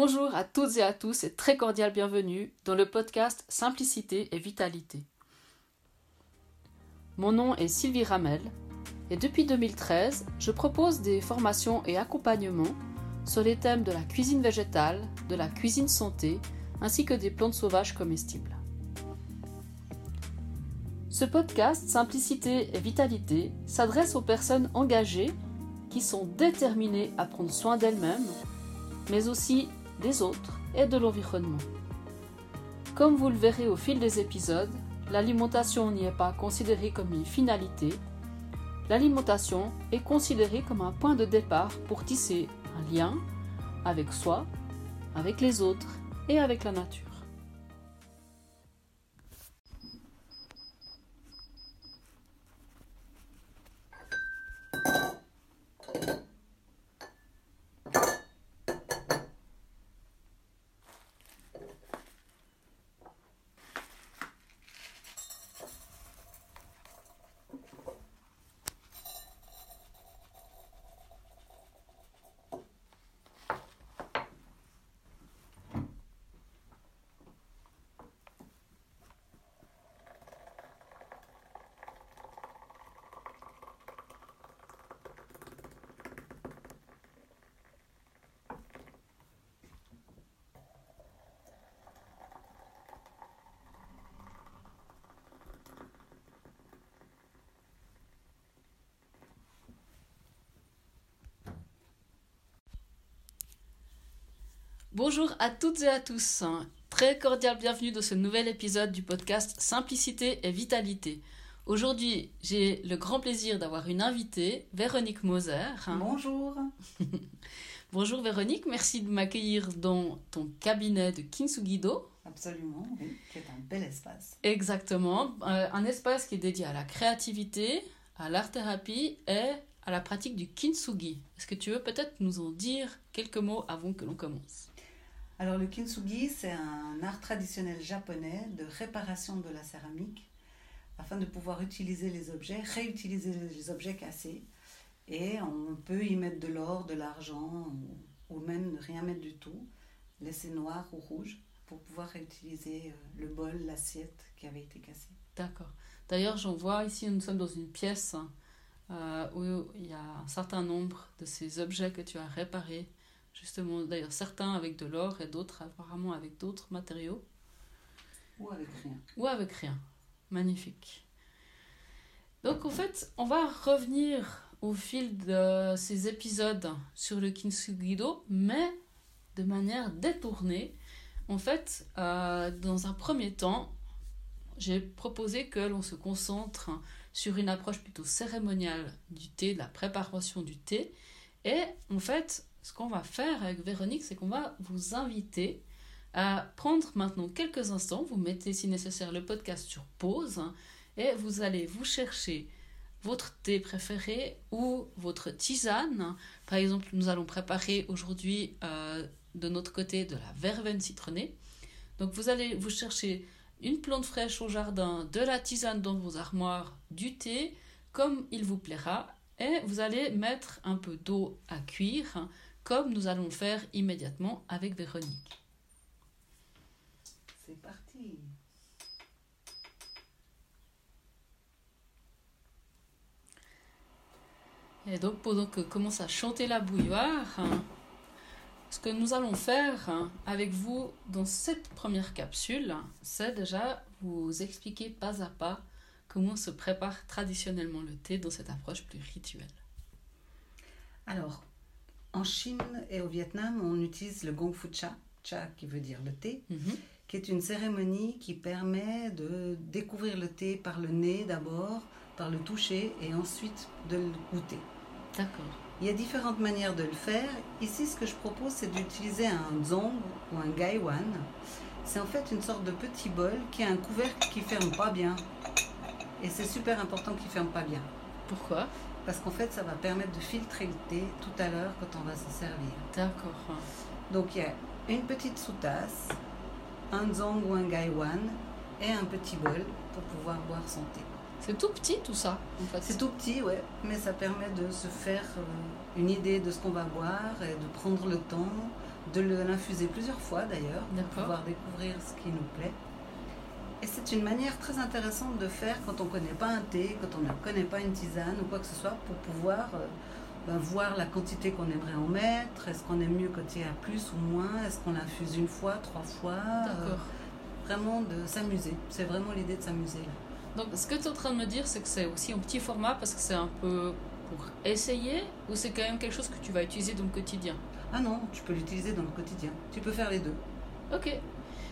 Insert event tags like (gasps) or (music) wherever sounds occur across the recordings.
Bonjour à toutes et à tous et très cordial bienvenue dans le podcast Simplicité et Vitalité. Mon nom est Sylvie Ramel et depuis 2013, je propose des formations et accompagnements sur les thèmes de la cuisine végétale, de la cuisine santé, ainsi que des plantes sauvages comestibles. Ce podcast Simplicité et Vitalité s'adresse aux personnes engagées qui sont déterminées à prendre soin d'elles-mêmes, mais aussi des autres et de l'environnement. Comme vous le verrez au fil des épisodes, l'alimentation n'y est pas considérée comme une finalité. L'alimentation est considérée comme un point de départ pour tisser un lien avec soi, avec les autres et avec la nature. Bonjour à toutes et à tous. Très cordial bienvenue dans ce nouvel épisode du podcast Simplicité et Vitalité. Aujourd'hui, j'ai le grand plaisir d'avoir une invitée, Véronique Moser. Bonjour. (laughs) Bonjour Véronique, merci de m'accueillir dans ton cabinet de Kintsugido. Absolument, oui, qui est un bel espace. Exactement, euh, un espace qui est dédié à la créativité, à l'art-thérapie et à la pratique du kintsugi. Est-ce que tu veux peut-être nous en dire quelques mots avant que l'on commence? Alors le kintsugi, c'est un art traditionnel japonais de réparation de la céramique afin de pouvoir utiliser les objets, réutiliser les objets cassés. Et on peut y mettre de l'or, de l'argent ou, même ne rien mettre du tout, laisser noir ou rouge pour pouvoir réutiliser euh, le bol, l'assiette qui avait été cassée. D'accord. D'ailleurs, j'en vois ici, nous sommes dans une pièce euh, où il y a un certain nombre de ces objets que tu as réparés Justement, d'ailleurs, certains avec de l'or et d'autres apparemment avec d'autres matériaux. Ou avec rien. Ou avec rien. Magnifique. Donc, en fait, on va revenir au fil de ces épisodes sur le Kintsugido, mais de manière détournée. En fait, euh, dans un premier temps, j'ai proposé que l'on se concentre sur une approche plutôt cérémoniale du thé, de la préparation du thé. Et en fait, ce qu'on va faire avec Véronique, c'est qu'on va vous inviter à prendre maintenant quelques instants, vous mettez si nécessaire le podcast sur pause et vous allez vous chercher votre thé préféré ou votre tisane. Par exemple, nous allons préparer aujourd'hui euh, de notre côté de la verveine citronnée. Donc vous allez vous chercher une plante fraîche au jardin, de la tisane dans vos armoires, du thé, comme il vous plaira, et vous allez mettre un peu d'eau à cuire comme nous allons le faire immédiatement avec Véronique. C'est parti. Et donc pendant que commence à chanter la bouilloire, hein, ce que nous allons faire hein, avec vous dans cette première capsule, c'est déjà vous expliquer pas à pas comment se prépare traditionnellement le thé dans cette approche plus rituelle. Alors, en Chine et au Vietnam, on utilise le gong fu cha, cha qui veut dire le thé, mhm. qui est une cérémonie qui permet de découvrir le thé par le nez d'abord, par le toucher et ensuite de le goûter. D'accord. Il y a différentes manières de le faire. Ici, ce que je propose, c'est d'utiliser un zong ou un gaiwan. C'est en fait une sorte de petit bol qui a un couvercle qui ferme pas bien. Et c'est super important qu'il ferme pas bien. Pourquoi? Parce qu'en fait, ça va permettre de filtrer le thé tout à l'heure quand on va se servir. D'accord. Donc il y a une petite sous-tasse, un zong ou un gaiwan et un petit bol pour pouvoir boire son thé. C'est tout petit tout ça, en fait. C'est tout petit, ouais, mais ça permet de se faire euh, une idée de ce qu'on va boire et de prendre le temps de l'infuser plusieurs fois d'ailleurs, pour pouvoir découvrir ce qui nous plaît. Et c'est une manière très intéressante de faire quand on ne connaît pas un thé, quand on ne connaît pas une tisane ou quoi que ce soit, pour pouvoir euh, ben, voir la quantité qu'on aimerait en mettre. Est-ce qu'on aime mieux quand il y a plus ou moins? Est-ce qu'on l'infuse une fois, trois fois? Euh, D'accord. Vraiment de s'amuser. C'est vraiment l'idée de s'amuser. Donc, ce que tu es en train de me dire, c'est que c'est aussi en petit format parce que c'est un peu pour essayer ou c'est quand même quelque chose que tu vas utiliser dans le quotidien? Ah non, tu peux l'utiliser dans le quotidien. Tu peux faire les deux. Ok.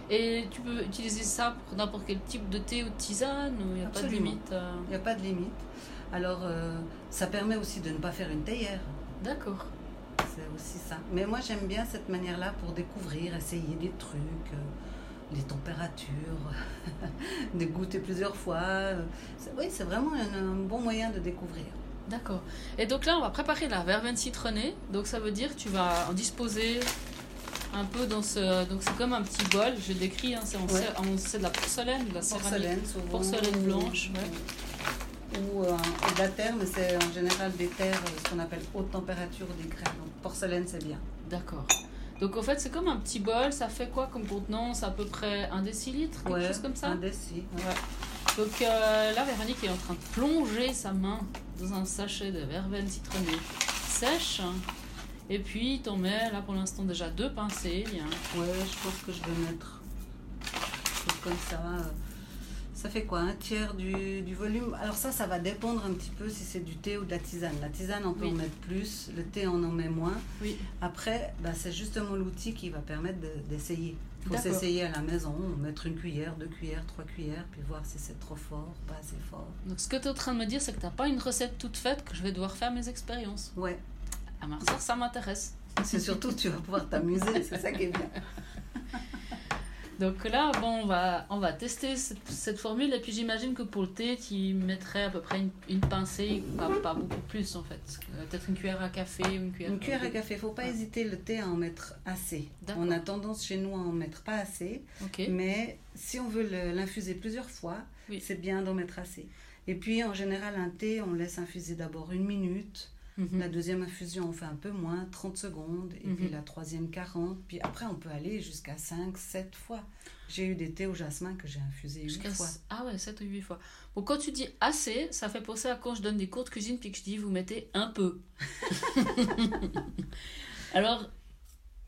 Et tu peux utiliser ça pour n'importe quel type de thé ou de tisane il n'y a pas de limite euh, Il n'y a pas de limite. Alors, euh, ça permet aussi de ne pas faire une théière. D'accord. C'est aussi ça. Mais moi, j'aime bien cette manière-là pour découvrir, essayer des trucs, euh, les températures, (laughs) de goûter plusieurs fois. Euh, Oui, c'est vraiment un, un bon moyen de découvrir. D'accord. Et donc là, on va préparer la verveine citronnée. Donc ça veut dire que tu vas en disposer un peu dans ce. Donc c'est comme un petit bol. Je décris. Hein, c'est Ouais. de la porcelaine, de la céramique. Porcelaine, souvent. Porcelaine blanche, Ou, ou, euh, de la terre, mais c'est en général des terres, euh, ce qu'on appelle haute température des grès. Donc, porcelaine, c'est bien. D'accord. Donc en fait, c'est comme un petit bol. Ça fait quoi comme contenance? À peu près un décilitre, quelque Ouais, chose comme ça? Un déci. ouais. Ouais. Donc euh, là, Véronique est en train de plonger sa main dans un sachet de verveine citronnée sèche. Et puis, t'en mets là pour l'instant déjà deux pincées. hein. Ouais, je pense que je vais mettre comme ça. Ça fait quoi Un tiers du, du volume? Alors ça, ça va dépendre un petit peu si c'est du thé ou de la tisane. La tisane, on peut Oui. en mettre plus. Le thé, on en met moins. Oui. Après, bah, c'est justement l'outil qui va permettre de- d'essayer. Il faut s'essayer à la maison, mettre une cuillère, deux cuillères, trois cuillères, puis voir si c'est trop fort, pas assez fort. Donc ce que tu es en train de me dire, c'est que t'as pas une recette toute faite, que je vais devoir faire mes expériences. Ouais, Ah, mais ça, m'intéresse. c'est (laughs) surtout tu vas pouvoir t'amuser, c'est ça qui est bien. (laughs) Donc là, bon, on va, on va tester cette, cette formule. Et puis j'imagine que pour le thé, tu mettrais à peu près une, une pincée, pas, pas beaucoup plus en fait. Euh, Peut-être une cuillère à café une cuillère, Une cuillère à café, faut pas hésiter le thé à en mettre assez. On a tendance chez nous à en mettre pas assez. Mais si on veut l'infuser plusieurs fois, Oui. c'est bien d'en mettre assez. Et puis en général, un thé, on laisse infuser d'abord une minute. Mhm. La deuxième infusion, on fait un peu moins, 30 secondes. Et puis Mhm. la troisième, 40. Puis après, on peut aller jusqu'à 5, 7 fois. J'ai eu des thés au jasmin que j'ai infusé 8 Jusqu'à fois. Ah ouais, 7 ou 8 fois. Bon, quand tu dis assez, ça fait penser à quand je donne des cours de cuisine puis que je dis vous mettez un peu. (laughs) Alors,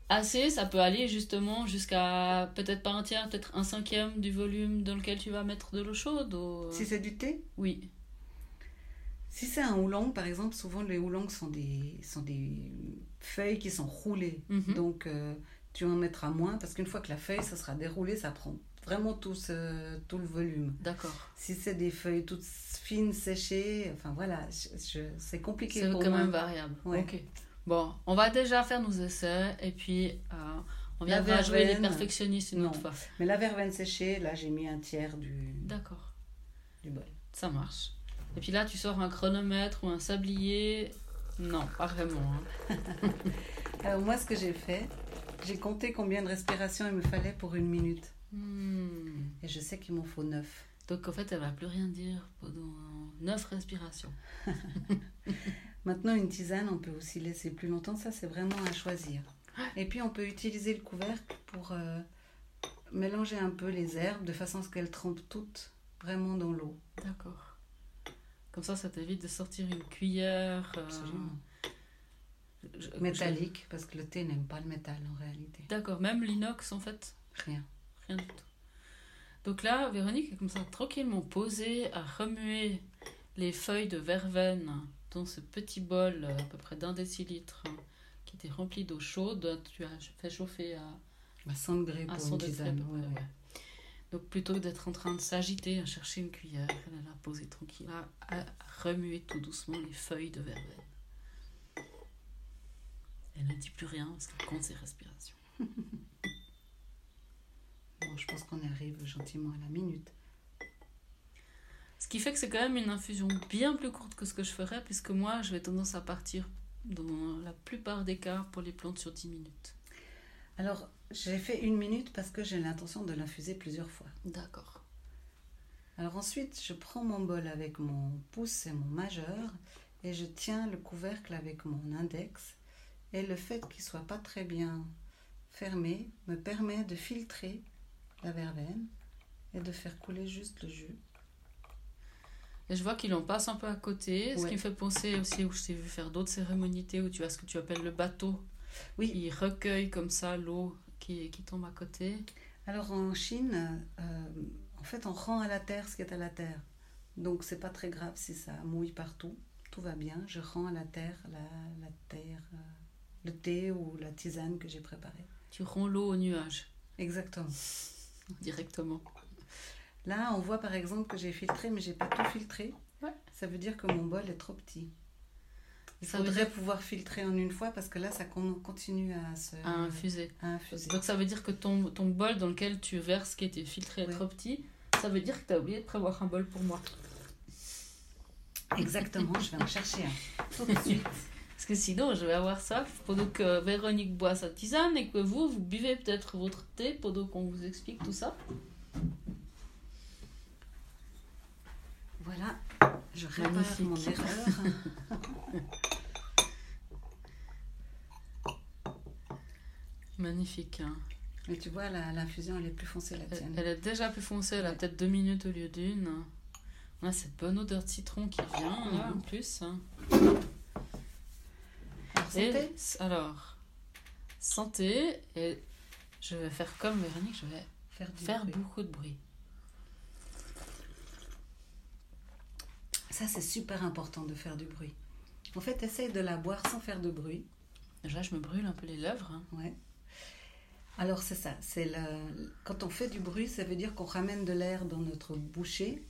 assez, ça peut aller justement jusqu'à peut-être pas un tiers, peut-être un cinquième du volume dans lequel tu vas mettre de l'eau chaude. ou- Si c'est du thé, Oui. Si c'est un oolong, par exemple, souvent les oolongs sont des, sont des feuilles qui sont roulées. Mhm. Donc, euh, tu en mettras moins parce qu'une fois que la feuille, ça sera déroulé, ça prend vraiment tout, ce, tout le volume. D'accord. Si c'est des feuilles toutes fines, séchées, enfin voilà, je- je- c'est compliqué C'est pour quand moi. même variable. Ouais. Ok. Bon, on va déjà faire nos essais et puis euh, on La viendra jouer les verveine, perfectionnistes une non. autre fois. Mais la verveine séchée, là, j'ai mis un tiers du, D'accord. du bol. Ça marche. Et puis là, tu sors un chronomètre ou un sablier. Non, pas vraiment. hein. Alors (laughs) moi, ce que j'ai fait, j'ai compté combien de respirations il me fallait pour une minute. Hmm. Et je sais qu'il m'en faut neuf. Donc en fait, elle va plus rien dire pendant neuf respirations. (laughs) Maintenant, une tisane, on peut aussi laisser plus longtemps. Ça, c'est vraiment à choisir. Et puis, on peut utiliser le couvercle pour euh, mélanger un peu les herbes de façon à ce qu'elles trempent toutes vraiment dans l'eau. D'accord. Comme ça, ça t'évite de sortir une cuillère. euh, Absolument. je- je- Métallique, parce que le thé n'aime pas le métal en réalité. D'accord, même l'inox en fait, Rien. rien du tout. Donc là, Véronique est comme ça tranquillement posée à remuer les feuilles de verveine dans ce petit bol euh, à peu près d'un décilitre hein, qui était rempli d'eau chaude. Tu as fait chauffer à À 100 degrés à pour 100 une degrés. tisane. à peu ouais, près, ouais. Donc plutôt que d'être en train de s'agiter à chercher une cuillère, elle est là posée tranquille à, à remuer tout doucement les feuilles de verveine. Elle ne dit plus rien parce qu'elle compte ses respirations. (laughs) Bon, je pense qu'on arrive gentiment à la minute. Ce qui fait que c'est quand même une infusion bien plus courte que ce que je ferais, puisque moi, je vais tendance à partir dans la plupart des cas pour les plantes sur 10 minutes. Alors, j'ai fait une minute parce que j'ai l'intention de l'infuser plusieurs fois. D'accord. Alors ensuite, je prends mon bol avec mon pouce et mon majeur et je tiens le couvercle avec mon index. Et le fait qu'il soit pas très bien fermé me permet de filtrer la verveine et de faire couler juste le jus. Et je vois qu'il en passe un peu à côté, ce qui me fait penser aussi où je t'ai vu faire d'autres cérémonités où tu as ce que tu appelles le bateau. Oui. Il recueille comme ça l'eau qui, qui tombe à côté. Alors en Chine, euh, en fait, on rend à la terre ce qui est à la terre. Donc c'est pas très grave si ça mouille partout. Tout va bien. Je rends à la terre la, la terre, euh, le thé ou la tisane que j'ai préparée. Tu rends l'eau au nuage Exactement. (laughs) directement. Là, on voit par exemple que j'ai filtré, mais j'ai pas tout filtré. Ouais. Ça veut dire que mon bol est trop petit. Il faudrait dire- pouvoir filtrer en une fois parce que là, ça con- continue à se À infuser. à infuser. Donc ça veut dire que ton, ton bol dans lequel tu verses qui était filtré est Ouais. trop petit. Ça veut dire que tu as oublié de prévoir un bol pour moi. Exactement, je vais en chercher un tout de suite. (laughs) Parce que sinon, je vais avoir ça pendant que Véronique boit sa tisane et que vous, vous buvez peut-être votre thé pendant qu'on vous explique tout ça. Voilà, je répare Magnifique. mon erreur. (laughs) Magnifique. hein. Mais tu vois, la- l'infusion, elle est plus foncée la tienne. elle est déjà plus foncée, elle a peut-être deux minutes au lieu d'une. On a cette bonne odeur de citron qui vient en plus. hein. Alors, Et- santé alors, santé. Et je vais faire comme Véronique, je vais Faire du faire bruit. beaucoup de bruit. Ça, c'est super important de faire du bruit. En fait, essaye de la boire sans faire de bruit. Déjà, je me brûle un peu les lèvres. hein. Ouais. Alors c'est ça, c'est le... quand on fait du bruit, ça veut dire qu'on ramène de l'air dans notre bouchée.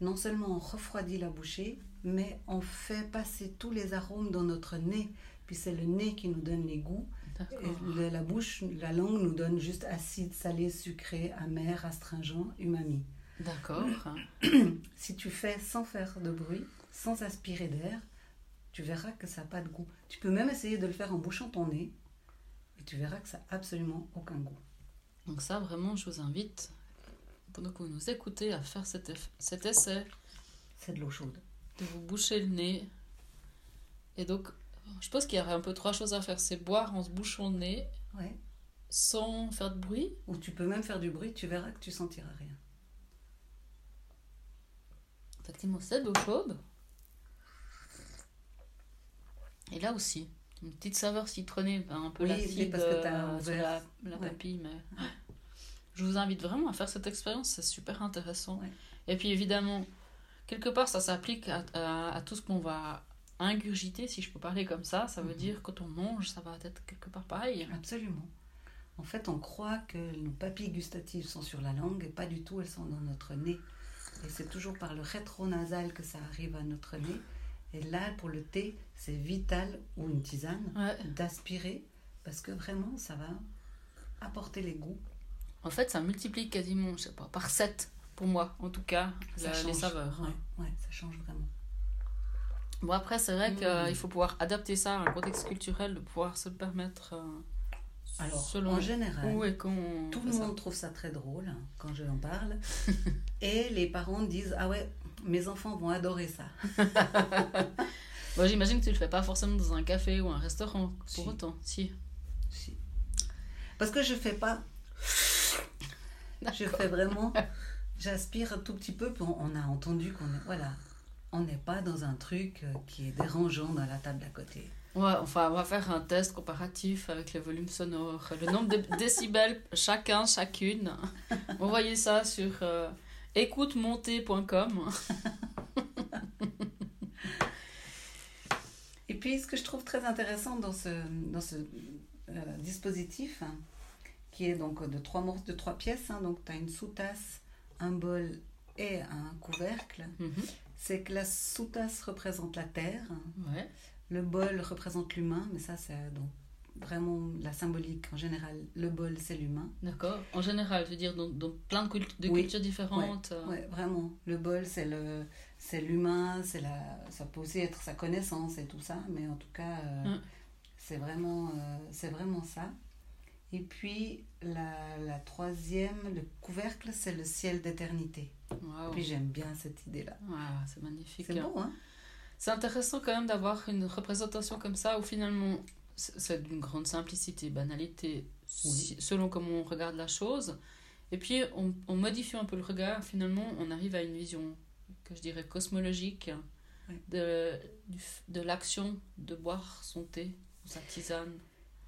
Non seulement on refroidit la bouchée, mais on fait passer tous les arômes dans notre nez. Puis c'est le nez qui nous donne les goûts. Et la bouche, la langue nous donne juste acide, salé, sucré, amer, astringent, umami. D'accord. (clears throat) Si tu fais sans faire de bruit, sans aspirer d'air, tu verras que ça n'a pas de goût. Tu peux même essayer de le faire en bouchant ton nez, et tu verras que ça n'a absolument aucun goût. Donc ça, vraiment, je vous invite, pendant que vous nous écoutez, à faire cet, eff- cet essai C'est de l'eau chaude. de vous boucher le nez. Et donc, je pense qu'il y aurait un peu trois choses à faire. C'est boire en se bouchant le nez, Ouais. sans faire de bruit. Ou tu peux même faire du bruit, tu verras que tu sentiras rien. Effectivement, c'est de l'eau chaude. Et là aussi, une petite saveur citronnée, ben, un peu Oui, l'acide parce que t'as euh, sur la, la Ouais. papille. Mais... Je vous invite vraiment à faire cette expérience, c'est super intéressant. Ouais. Et puis évidemment, quelque part, ça s'applique à, à- à tout ce qu'on va ingurgiter, si je peux parler comme ça. Ça veut Mhm. dire quand on mange, ça va être quelque part pareil. Absolument. En fait, on croit que nos papilles gustatives sont sur la langue et pas du tout, elles sont dans notre nez. Et c'est toujours par le rétronasal que ça arrive à notre nez. Et là, pour le thé, c'est vital ou une tisane Ouais. d'aspirer parce que vraiment, ça va apporter les goûts. En fait, ça multiplie quasiment, je sais pas, par 7 pour moi, en tout cas, Ça la- les saveurs. hein. Ouais, ça change vraiment. Bon, après, c'est vrai Mm. qu'il faut pouvoir adapter ça à un contexte culturel, de pouvoir se permettre euh, Alors, selon en général, quand on tout le ça. monde trouve ça très drôle hein, quand je en parle. (laughs) et les parents disent Ah ouais, mes enfants vont adorer ça. (laughs) Bon, J'imagine que tu le fais pas forcément dans un café ou un restaurant, pour Si. autant. Si. Si. Parce que je fais pas. (laughs) Je fais vraiment. J'aspire un tout petit peu, puis on, on a entendu qu'on est. Voilà. On n'est pas dans un truc euh, qui est dérangeant dans la table à côté. Ouais, enfin, on va faire un test comparatif avec les volumes sonores, le nombre de (laughs) décibels chacun, chacune. Envoyez ça sur euh, écoutemontée.com. (laughs) Et puis, ce que je trouve très intéressant dans ce, dans ce euh, dispositif, hein, qui est donc de trois morceaux, de trois pièces, hein, donc tu as une sous-tasse, un bol et un couvercle, Mhm. c'est que la sous-tasse représente la terre, Ouais. Le bol représente l'humain, mais ça, c'est donc vraiment la symbolique en général. Le bol, c'est l'humain. D'accord. En général, je veux dire, dans, dans plein de, de Oui. cultures différentes. euh, Ouais, vraiment. Le bol, c'est le, c'est l'humain, c'est la, ça peut aussi être sa connaissance et tout ça, mais en tout cas, euh, Mm. c'est vraiment, euh, c'est vraiment ça. Et puis la, la troisième, le couvercle, c'est le ciel d'éternité. waouh. Puis j'aime bien cette idée-là. Waouh, c'est magnifique. C'est beau, hein C'est intéressant quand même d'avoir une représentation comme ça où finalement c'est d'une grande simplicité, banalité, selon comment on regarde la chose. Et puis, on, on, modifie un peu le regard, finalement, on arrive à une vision que je dirais cosmologique de, de l'action de boire son thé ou sa tisane.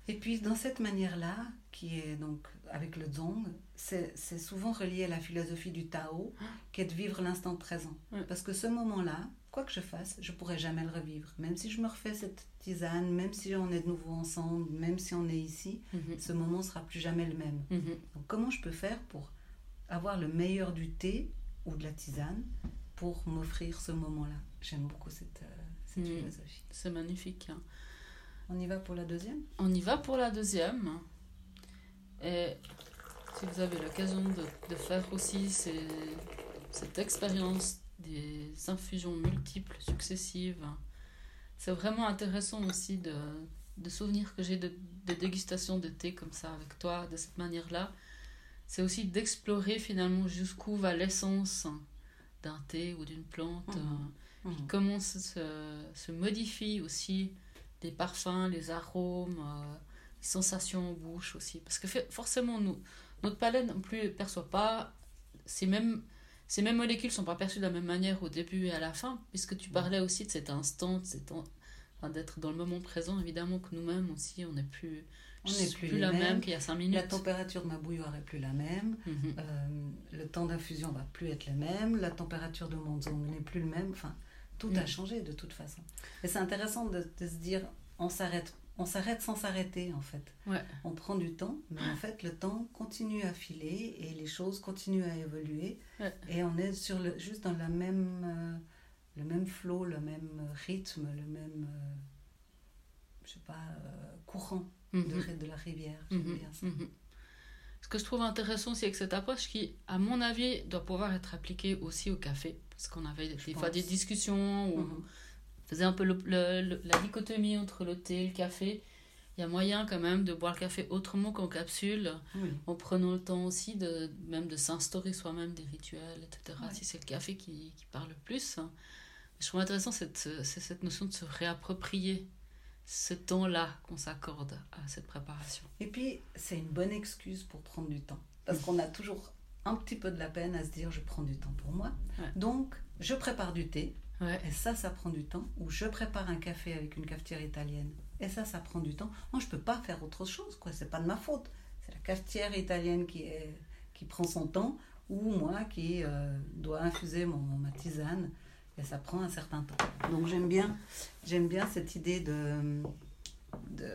Et puis, dans cette manière-là, qui est donc avec le Zong, c'est souvent relié à la philosophie du Tao, qui est de vivre l'instant présent. Parce que ce moment-là, quoi que je fasse, je pourrai jamais le revivre. Même si je me refais cette tisane, même si on est de nouveau ensemble, même si on est ici, mhm. ce moment sera plus jamais le même. Mhm. Donc, comment je peux faire pour avoir le meilleur du thé ou de la tisane pour m'offrir ce moment-là? J'aime beaucoup cette, euh, mhm. philosophie. C'est magnifique. Hein. On y va pour la deuxième? On y va pour la deuxième. Et si vous avez l'occasion de, de, faire aussi cette expérience des infusions multiples, successives, c'est vraiment intéressant aussi de, de souvenirs que j'ai de, de dégustation de thé comme ça avec toi, de cette manière-là. C'est aussi d'explorer finalement jusqu'où va l'essence d'un thé ou d'une plante. Mmh. Mmh. comment se, se modifie aussi les parfums, les arômes, euh, les sensations en bouche aussi. Parce que forcément, nous, notre palais non plus ne perçoit pas ces mêmes, ces mêmes molécules ne sont pas perçues de la même manière au début et à la fin, puisque tu parlais aussi de cet instant, d'être dans le moment présent. Évidemment que nous-mêmes aussi, on n'est plus, on n'est plus, la même, qu'il y a cinq minutes. La température de ma bouilloire est plus la même. Mhm. Euh, le temps d'infusion va plus être le même. La température de mon zong n'est plus le même. Enfin, tout a mm. changé de toute façon. Et c'est intéressant de, se dire, on s'arrête. On s'arrête sans s'arrêter en fait. On prend du temps, mais en fait le temps continue à filer et les choses continuent à évoluer. Et on est sur le, juste dans la même, euh, le même flot, le même rythme, le même, euh, je sais pas, euh, courant de, mm-hmm. de, la rivière. Bien ça. Mm-hmm. Ce que je trouve intéressant, c'est que cette approche qui, à mon avis, doit pouvoir être appliquée aussi au café. Parce qu'on avait des fois des discussions où mhm. Faisait un peu la dichotomie entre le thé et le café. Il y a moyen quand même de boire le café autrement qu'en capsule, en prenant le temps aussi de même de s'instaurer soi-même des rituels, etc. Si c'est le café qui, qui, parle le plus. Je trouve intéressant cette, cette notion de se réapproprier ce temps-là qu'on s'accorde à cette préparation. Et puis, c'est une bonne excuse pour prendre du temps. Parce qu'on a toujours un petit peu de la peine à se dire je prends du temps pour moi. Donc, je prépare du thé. Et ça, ça prend du temps. Ou je prépare un café avec une cafetière italienne. Et ça, ça prend du temps. Moi, je peux pas faire autre chose. quoi. C'est pas de ma faute. C'est la cafetière italienne qui, est, qui prend son temps. Ou moi qui euh, dois infuser mon, ma tisane. Et ça prend un certain temps. Donc, j'aime bien, j'aime bien cette idée de, de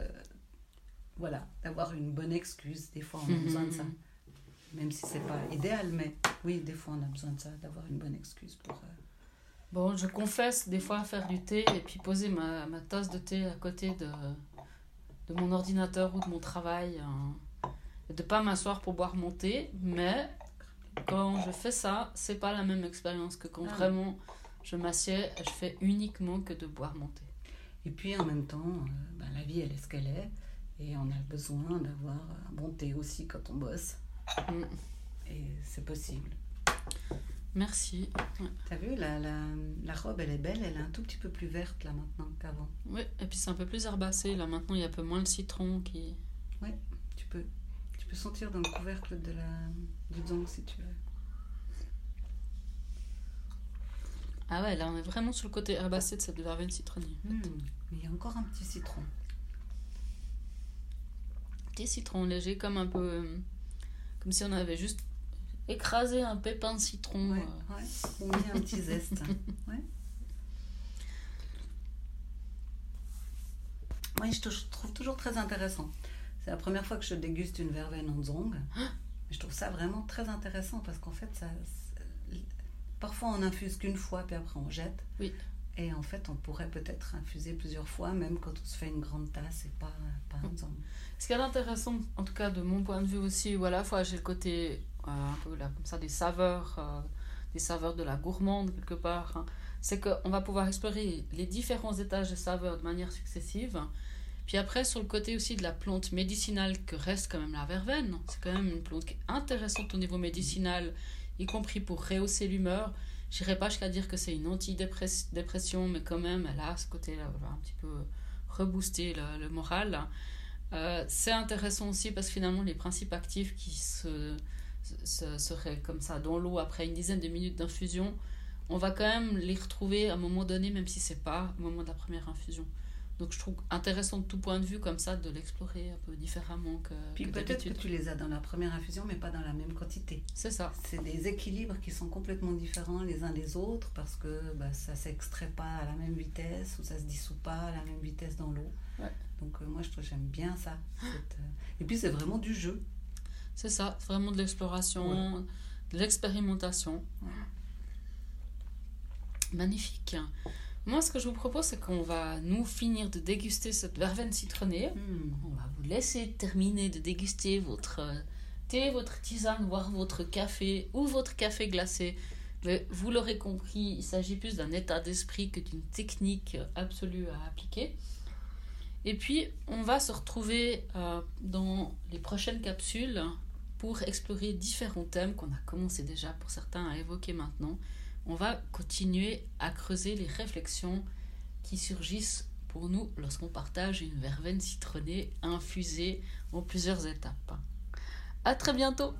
voilà, d'avoir une bonne excuse. Des fois, on a besoin de ça même si c'est pas idéal, mais oui, des fois on a besoin de ça, d'avoir une bonne excuse pour. Euh, bon, je confesse des fois faire du thé et puis poser ma, ma tasse de thé à côté de, de mon ordinateur ou de mon travail. Hein, et de pas m'asseoir pour boire mon thé, mais quand je fais ça, c'est pas la même expérience que quand ah vraiment je m'assieds et je fais uniquement que de boire mon thé. Et puis en même temps, euh, ben, la vie elle est ce qu'elle est et on a besoin d'avoir un bon thé aussi quand on bosse. Mm. Et c'est possible. Merci. T'as vu, la, la, la, robe, elle est belle, elle est un tout petit peu plus verte là maintenant qu'avant. Oui, et puis c'est un peu plus herbacé. Là maintenant, il y a un peu moins le citron qui. Oui, tu peux, tu peux sentir dans le couvercle de la, du zong si tu veux. Ah ouais, là on est vraiment sur le côté herbacé de cette verveine citronnée. Mm. Mais il y a encore un petit citron. Petit citron léger, comme un peu. Euh, comme si on avait juste écrasé un pépin de citron. Ouais, euh. ouais. un petit zeste. (laughs) ouais. Oui, je, trouve toujours très intéressant. C'est la première fois que je déguste une verveine en zong. (gasps) je trouve ça vraiment très intéressant parce qu'en fait, ça, parfois on infuse qu'une fois puis après on jette. Oui. Et en fait, on pourrait peut-être infuser plusieurs fois, même quand on se fait une grande tasse et pas, pas un zong. Ce qui est intéressant, en tout cas de mon point de vue aussi, où à la fois j'ai le côté un peu là, comme ça des saveurs, euh, des saveurs de la gourmande quelque part, hein, c'est qu'on va pouvoir explorer les différents étages de saveurs de manière successive. Puis après, sur le côté aussi de la plante médicinale que reste quand même la verveine, c'est quand même une plante qui est intéressante au niveau médicinal, y compris pour rehausser l'humeur. Je n'irai pas jusqu'à dire que c'est une antidépression, mais quand même, elle a ce côté-là, un petit peu rebooster le, le moral. Euh, c'est intéressant aussi parce que finalement, les principes actifs qui se, se- seraient comme ça dans l'eau après une dizaine de minutes d'infusion, on va quand même les retrouver à un moment donné, même si c'est pas au moment de la première infusion. Donc je trouve intéressant de tout point de vue comme ça de l'explorer un peu différemment que, Puis peut-être que tu les as dans la première infusion, mais pas dans la même quantité. C'est ça. C'est des équilibres qui sont complètement différents les uns des autres parce que bah, ça s'extrait pas à la même vitesse ou ça se dissout pas à la même vitesse dans l'eau. Ouais. Donc euh, moi je trouve j'aime bien ça. cette, euh, Et puis c'est vraiment du jeu. C'est ça, vraiment de l'exploration, de l'expérimentation. Magnifique. Moi, ce que je vous propose, c'est qu'on va nous finir de déguster cette verveine citronnée. Hmm. On va vous laisser terminer de déguster votre euh, thé, votre tisane, voire votre café ou votre café glacé. Mais vous l'aurez compris, il s'agit plus d'un état d'esprit que d'une technique absolue à appliquer. Et puis, on va se retrouver euh, dans les prochaines capsules pour explorer différents thèmes qu'on a commencé déjà pour certains à évoquer maintenant. On va continuer à creuser les réflexions qui surgissent pour nous lorsqu'on partage une verveine citronnée infusée en plusieurs étapes. À très bientôt